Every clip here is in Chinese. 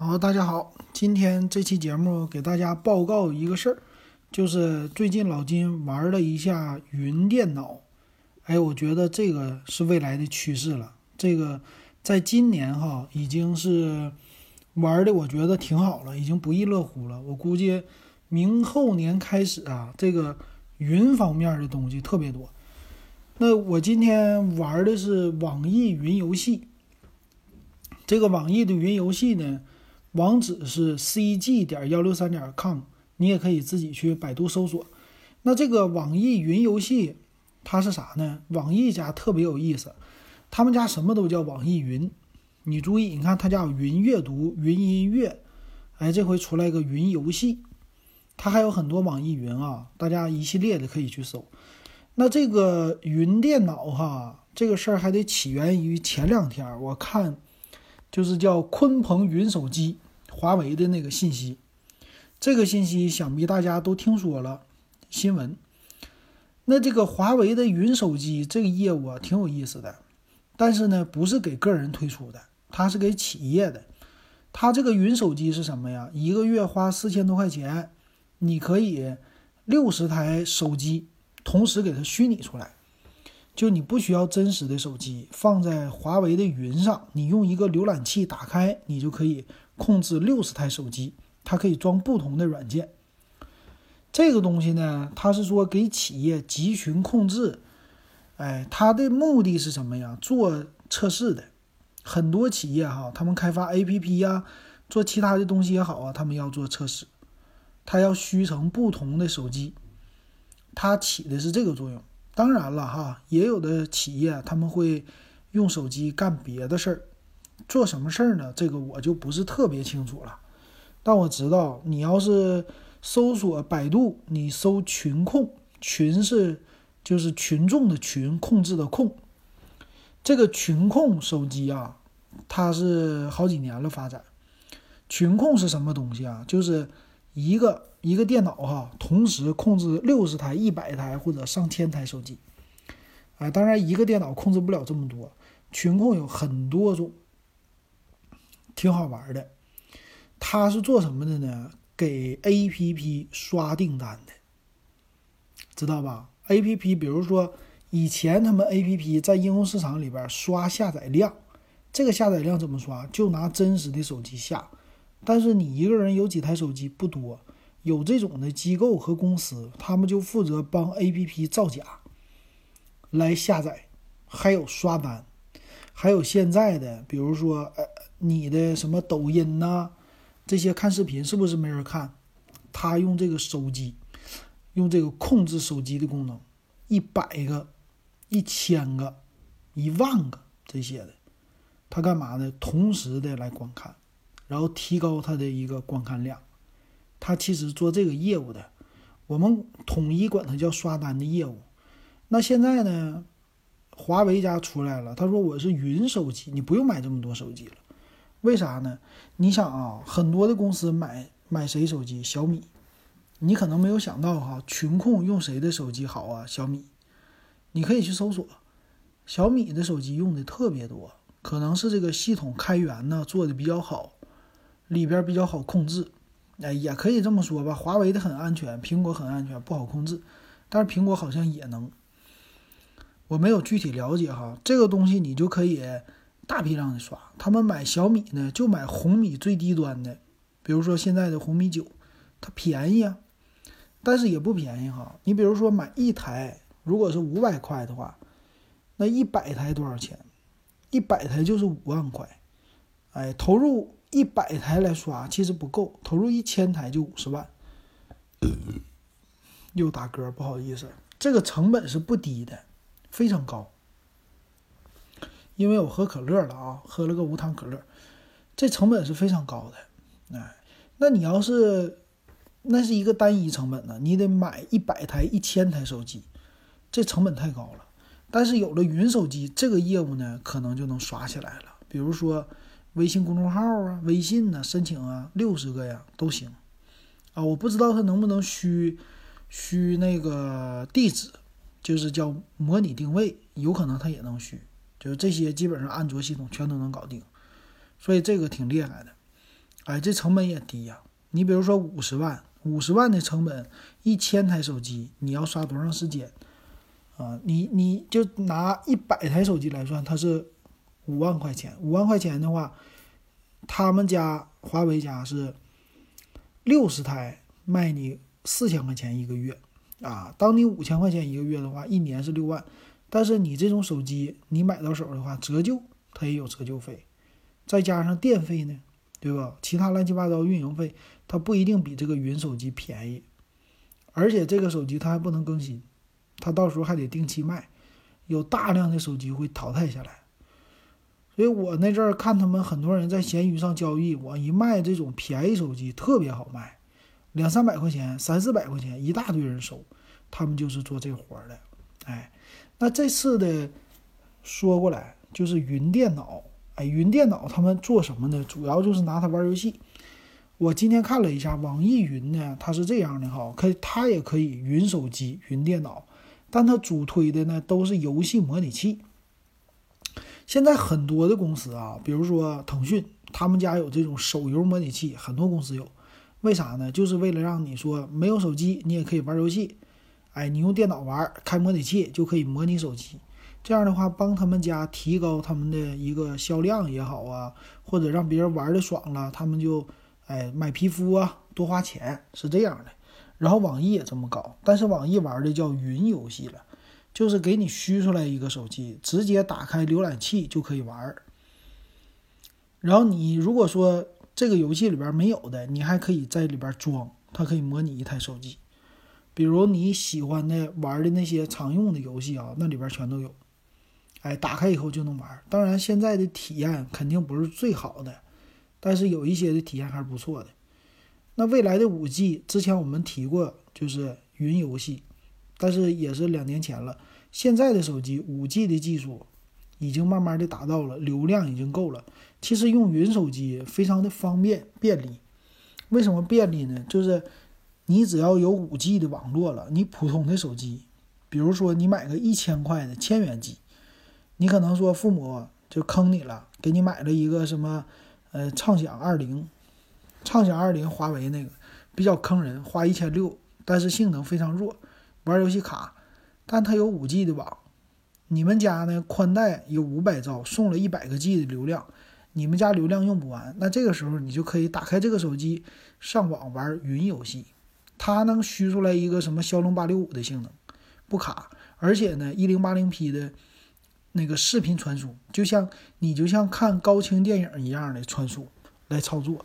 好，大家好，今天这期节目给大家报告一个事儿，就是最近老金玩了一下云电脑，哎，我觉得这个是未来的趋势了。这个在今年哈已经是玩的，我觉得挺好了，已经不亦乐乎了。我估计明后年开始啊，这个云方面的东西特别多。那我今天玩的是网易云游戏，这个网易的云游戏呢。网址是 cg 点幺六三点 com，你也可以自己去百度搜索。那这个网易云游戏它是啥呢？网易家特别有意思，他们家什么都叫网易云。你注意，你看他家有云阅读、云音乐，哎，这回出来一个云游戏，它还有很多网易云啊，大家一系列的可以去搜。那这个云电脑哈，这个事儿还得起源于前两天，我看。就是叫鲲鹏云手机，华为的那个信息，这个信息想必大家都听说了新闻。那这个华为的云手机这个业务啊，挺有意思的，但是呢，不是给个人推出的，它是给企业的。它这个云手机是什么呀？一个月花四千多块钱，你可以六十台手机同时给它虚拟出来。就你不需要真实的手机放在华为的云上，你用一个浏览器打开，你就可以控制六十台手机，它可以装不同的软件。这个东西呢，它是说给企业集群控制，哎，它的目的是什么呀？做测试的。很多企业哈，他们开发 APP 呀，做其他的东西也好啊，他们要做测试，它要虚成不同的手机，它起的是这个作用。当然了哈，也有的企业他们会用手机干别的事儿，做什么事儿呢？这个我就不是特别清楚了。但我知道，你要是搜索百度，你搜“群控”，群是就是群众的群，控制的控。这个群控手机啊，它是好几年了发展。群控是什么东西啊？就是一个。一个电脑哈，同时控制六十台、一百台或者上千台手机，啊，当然一个电脑控制不了这么多，群控有很多种，挺好玩的。他是做什么的呢？给 APP 刷订单的，知道吧？APP，比如说以前他们 APP 在应用市场里边刷下载量，这个下载量怎么刷？就拿真实的手机下，但是你一个人有几台手机不多。有这种的机构和公司，他们就负责帮 APP 造假，来下载，还有刷单，还有现在的，比如说，呃，你的什么抖音呐，这些看视频是不是没人看？他用这个手机，用这个控制手机的功能，一百个、一千个、一万个这些的，他干嘛呢？同时的来观看，然后提高他的一个观看量。他其实做这个业务的，我们统一管它叫刷单的业务。那现在呢，华为家出来了，他说我是云手机，你不用买这么多手机了。为啥呢？你想啊，很多的公司买买谁手机？小米。你可能没有想到哈，群控用谁的手机好啊？小米。你可以去搜索，小米的手机用的特别多，可能是这个系统开源呢做的比较好，里边比较好控制。哎，也可以这么说吧，华为的很安全，苹果很安全，不好控制，但是苹果好像也能，我没有具体了解哈。这个东西你就可以大批量的刷。他们买小米呢，就买红米最低端的，比如说现在的红米九，它便宜啊，但是也不便宜哈。你比如说买一台，如果是五百块的话，那一百台多少钱？一百台就是五万块，哎，投入。一百台来刷其实不够，投入一千台就五十万。又打嗝，不好意思，这个成本是不低的，非常高。因为我喝可乐了啊，喝了个无糖可乐，这成本是非常高的。哎，那你要是那是一个单一成本呢，你得买一百台、一千台手机，这成本太高了。但是有了云手机，这个业务呢，可能就能刷起来了。比如说。微信公众号啊，微信呢，申请啊，六十个呀都行，啊，我不知道它能不能虚虚那个地址，就是叫模拟定位，有可能它也能虚，就是这些基本上安卓系统全都能搞定，所以这个挺厉害的，哎，这成本也低呀。你比如说五十万，五十万的成本，一千台手机，你要刷多长时间？啊，你你就拿一百台手机来算，它是五万块钱。五万块钱的话，他们家华为家是六十台卖你四千块钱一个月啊。当你五千块钱一个月的话，一年是六万。但是你这种手机你买到手的话，折旧它也有折旧费，再加上电费呢，对吧？其他乱七八糟运营费，它不一定比这个云手机便宜。而且这个手机它还不能更新。它到时候还得定期卖，有大量的手机会淘汰下来，所以我那阵儿看他们很多人在闲鱼上交易，我一卖这种便宜手机特别好卖，两三百块钱、三四百块钱，一大堆人收，他们就是做这活儿的。哎，那这次的说过来就是云电脑，哎，云电脑他们做什么呢？主要就是拿它玩游戏。我今天看了一下网易云呢，它是这样的哈，可它也可以云手机、云电脑。但它主推的呢都是游戏模拟器。现在很多的公司啊，比如说腾讯，他们家有这种手游模拟器，很多公司有。为啥呢？就是为了让你说没有手机你也可以玩游戏。哎，你用电脑玩，开模拟器就可以模拟手机。这样的话，帮他们家提高他们的一个销量也好啊，或者让别人玩的爽了，他们就哎买皮肤啊，多花钱是这样的。然后网易也这么搞，但是网易玩的叫云游戏了，就是给你虚出来一个手机，直接打开浏览器就可以玩。然后你如果说这个游戏里边没有的，你还可以在里边装，它可以模拟一台手机。比如你喜欢的玩的那些常用的游戏啊，那里边全都有。哎，打开以后就能玩。当然现在的体验肯定不是最好的，但是有一些的体验还是不错的。那未来的五 G，之前我们提过，就是云游戏，但是也是两年前了。现在的手机五 G 的技术已经慢慢的达到了，流量已经够了。其实用云手机非常的方便便利。为什么便利呢？就是你只要有五 G 的网络了，你普通的手机，比如说你买个一千块的千元机，你可能说父母就坑你了，给你买了一个什么呃畅享二零。畅享二零，华为那个比较坑人，花一千六，但是性能非常弱，玩游戏卡。但它有五 G 的网，你们家呢宽带有五百兆，送了一百个 G 的流量，你们家流量用不完，那这个时候你就可以打开这个手机上网玩云游戏，它能虚出来一个什么骁龙八六五的性能，不卡，而且呢一零八零 P 的那个视频传输，就像你就像看高清电影一样的传输来操作。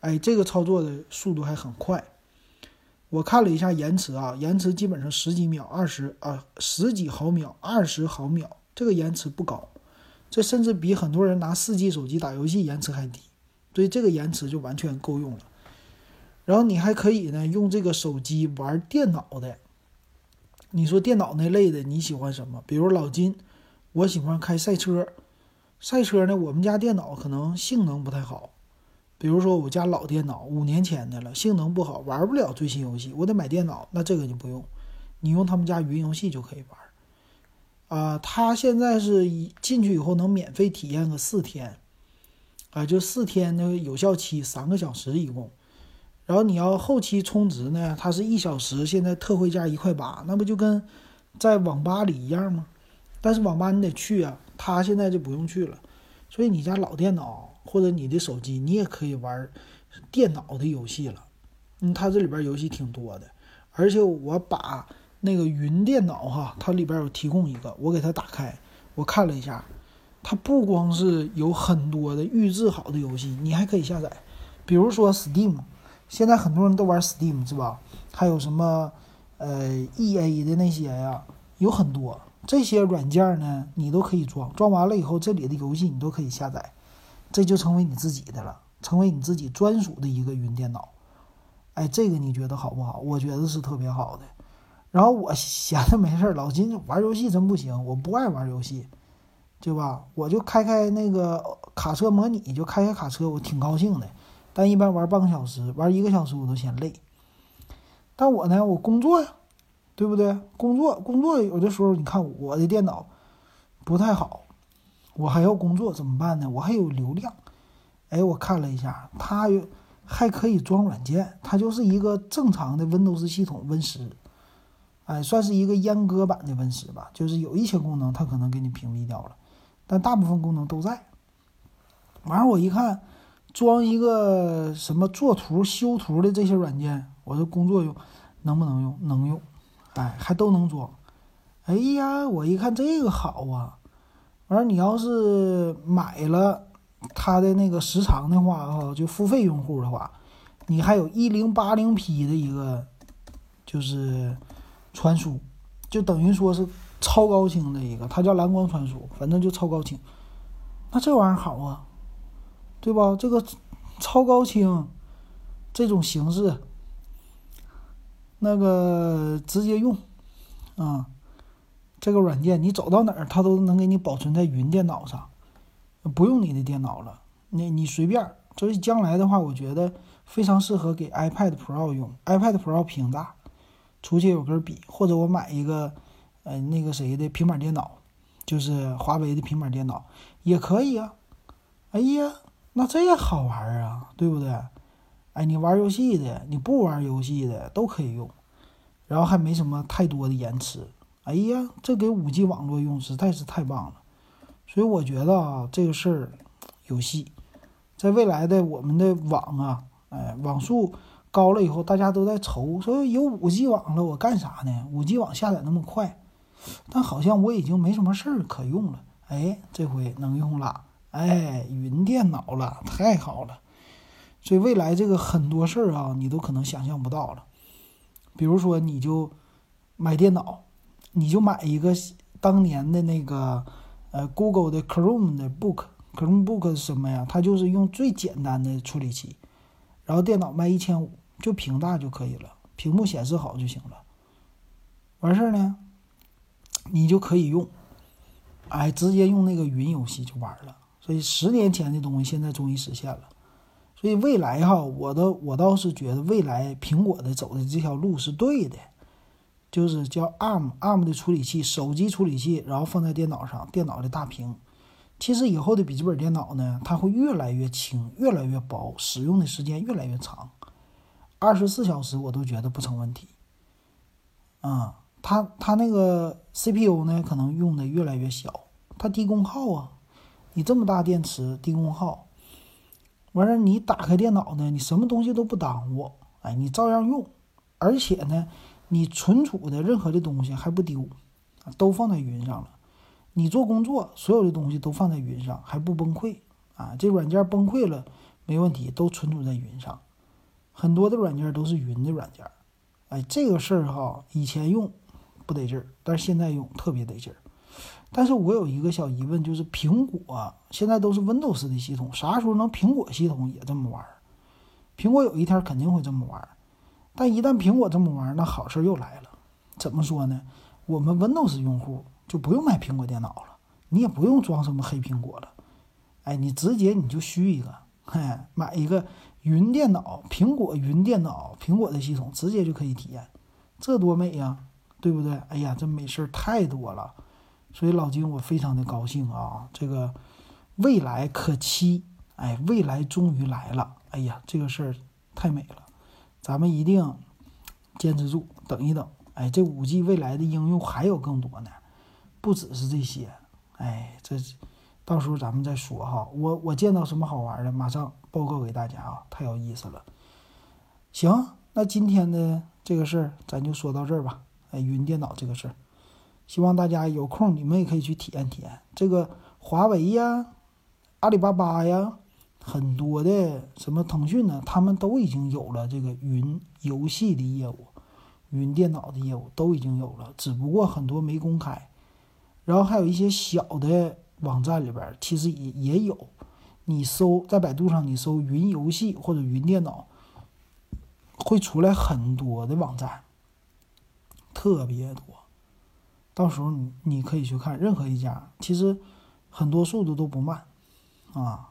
哎，这个操作的速度还很快，我看了一下延迟啊，延迟基本上十几秒、二十啊十几毫秒、二十毫秒，这个延迟不高，这甚至比很多人拿四 G 手机打游戏延迟还低，所以这个延迟就完全够用了。然后你还可以呢用这个手机玩电脑的，你说电脑那类的你喜欢什么？比如老金，我喜欢开赛车，赛车呢我们家电脑可能性能不太好。比如说我家老电脑五年前的了，性能不好，玩不了最新游戏，我得买电脑。那这个你不用，你用他们家云游戏就可以玩。啊，他现在是一进去以后能免费体验个四天，啊，就四天的有效期，三个小时一共。然后你要后期充值呢，它是一小时，现在特惠价一块八，那不就跟在网吧里一样吗？但是网吧你得去啊，它现在就不用去了。所以你家老电脑。或者你的手机，你也可以玩电脑的游戏了。嗯，它这里边游戏挺多的，而且我把那个云电脑哈，它里边有提供一个，我给它打开，我看了一下，它不光是有很多的预制好的游戏，你还可以下载，比如说 Steam，现在很多人都玩 Steam 是吧？还有什么呃 EA 的那些呀，有很多这些软件呢，你都可以装，装完了以后，这里的游戏你都可以下载。这就成为你自己的了，成为你自己专属的一个云电脑。哎，这个你觉得好不好？我觉得是特别好的。然后我闲着没事儿，老金玩游戏真不行，我不爱玩游戏，对吧？我就开开那个卡车模拟，就开开卡车，我挺高兴的。但一般玩半个小时，玩一个小时我都嫌累。但我呢，我工作呀，对不对？工作工作有的时候，你看我的电脑不太好。我还要工作怎么办呢？我还有流量，哎，我看了一下，它还可以装软件，它就是一个正常的 Windows 系统 Win 十，哎，算是一个阉割版的 Win 十吧。就是有一些功能它可能给你屏蔽掉了，但大部分功能都在。完了，我一看，装一个什么做图、修图的这些软件，我的工作用能不能用？能用，哎，还都能装。哎呀，我一看这个好啊！完了，你要是买了它的那个时长的话，哈，就付费用户的话，你还有一零八零 P 的一个就是传输，就等于说是超高清的一个，它叫蓝光传输，反正就超高清。那这玩意儿好啊，对吧？这个超高清这种形式，那个直接用啊。这个软件你走到哪儿，它都能给你保存在云电脑上，不用你的电脑了。你你随便。所以将来的话，我觉得非常适合给 iPad Pro 用。iPad Pro 屏大，出去有根笔，或者我买一个，呃，那个谁的平板电脑，就是华为的平板电脑也可以啊。哎呀，那这也好玩啊，对不对？哎，你玩游戏的，你不玩游戏的都可以用，然后还没什么太多的延迟。哎呀，这给五 G 网络用实在是太棒了，所以我觉得啊，这个事儿有戏。在未来的我们的网啊，哎，网速高了以后，大家都在愁说有五 G 网了，我干啥呢？五 G 网下载那么快，但好像我已经没什么事儿可用了。哎，这回能用了，哎，云电脑了，太好了。所以未来这个很多事儿啊，你都可能想象不到了。比如说，你就买电脑。你就买一个当年的那个，呃，Google 的 Chrome 的 Book，Chromebook 是什么呀？它就是用最简单的处理器，然后电脑卖一千五，就屏大就可以了，屏幕显示好就行了。完事儿呢，你就可以用，哎，直接用那个云游戏就完了。所以十年前的东西现在终于实现了。所以未来哈，我都我倒是觉得未来苹果的走的这条路是对的。就是叫 ARM，ARM 的处理器，手机处理器，然后放在电脑上，电脑的大屏。其实以后的笔记本电脑呢，它会越来越轻，越来越薄，使用的时间越来越长，二十四小时我都觉得不成问题。啊，它它那个 CPU 呢，可能用的越来越小，它低功耗啊。你这么大电池，低功耗，完事你打开电脑呢，你什么东西都不耽误，哎，你照样用，而且呢。你存储的任何的东西还不丢，都放在云上了。你做工作，所有的东西都放在云上，还不崩溃啊？这软件崩溃了没问题，都存储在云上。很多的软件都是云的软件。哎，这个事儿哈，以前用不得劲儿，但是现在用特别得劲儿。但是我有一个小疑问，就是苹果现在都是 Windows 的系统，啥时候能苹果系统也这么玩？苹果有一天肯定会这么玩。但一旦苹果这么玩，那好事又来了。怎么说呢？我们 Windows 用户就不用买苹果电脑了，你也不用装什么黑苹果了。哎，你直接你就虚一个，嘿，买一个云电脑，苹果云电脑，苹果的系统直接就可以体验，这多美呀，对不对？哎呀，这美事儿太多了，所以老金我非常的高兴啊，这个未来可期，哎，未来终于来了，哎呀，这个事儿太美了。咱们一定坚持住，等一等。哎，这五 G 未来的应用还有更多呢，不只是这些。哎，这到时候咱们再说哈。我我见到什么好玩的，马上报告给大家啊，太有意思了。行，那今天的这个事儿咱就说到这儿吧。哎，云电脑这个事儿，希望大家有空你们也可以去体验体验。这个华为呀，阿里巴巴呀。很多的什么腾讯呢，他们都已经有了这个云游戏的业务，云电脑的业务都已经有了，只不过很多没公开。然后还有一些小的网站里边，其实也也有。你搜在百度上，你搜云游戏或者云电脑，会出来很多的网站，特别多。到时候你你可以去看任何一家，其实很多速度都不慢，啊。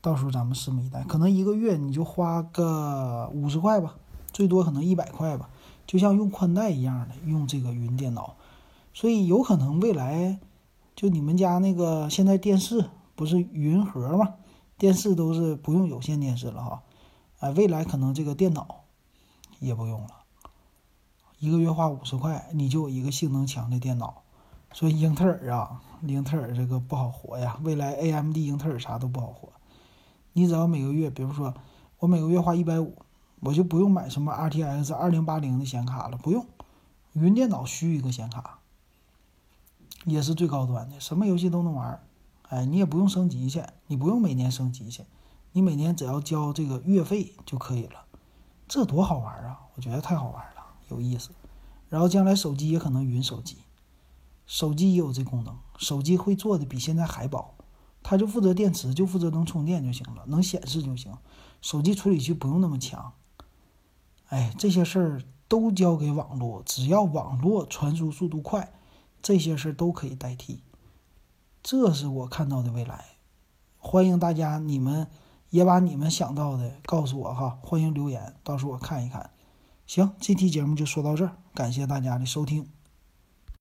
到时候咱们拭目以待，可能一个月你就花个五十块吧，最多可能一百块吧，就像用宽带一样的用这个云电脑，所以有可能未来就你们家那个现在电视不是云盒嘛，电视都是不用有线电视了哈，哎，未来可能这个电脑也不用了，一个月花五十块，你就有一个性能强的电脑。所以英特尔啊，英特尔这个不好活呀，未来 AMD、英特尔啥都不好活。你只要每个月，比如说我每个月花一百五，我就不用买什么 RTX 二零八零的显卡了，不用，云电脑需一个显卡，也是最高端的，什么游戏都能玩。哎，你也不用升级去，你不用每年升级去，你每年只要交这个月费就可以了，这多好玩啊！我觉得太好玩了，有意思。然后将来手机也可能云手机，手机也有这功能，手机会做的比现在还薄，它就负责电池，就负责能充电就行了，能显示就行，手机处理器不用那么强。哎，这些事儿都交给网络，只要网络传输速度快，这些事儿都可以代替。这是我看到的未来，欢迎大家，你们也把你们想到的告诉我哈，欢迎留言，到时候我看一看。行，这期节目就说到这儿，感谢大家的收听。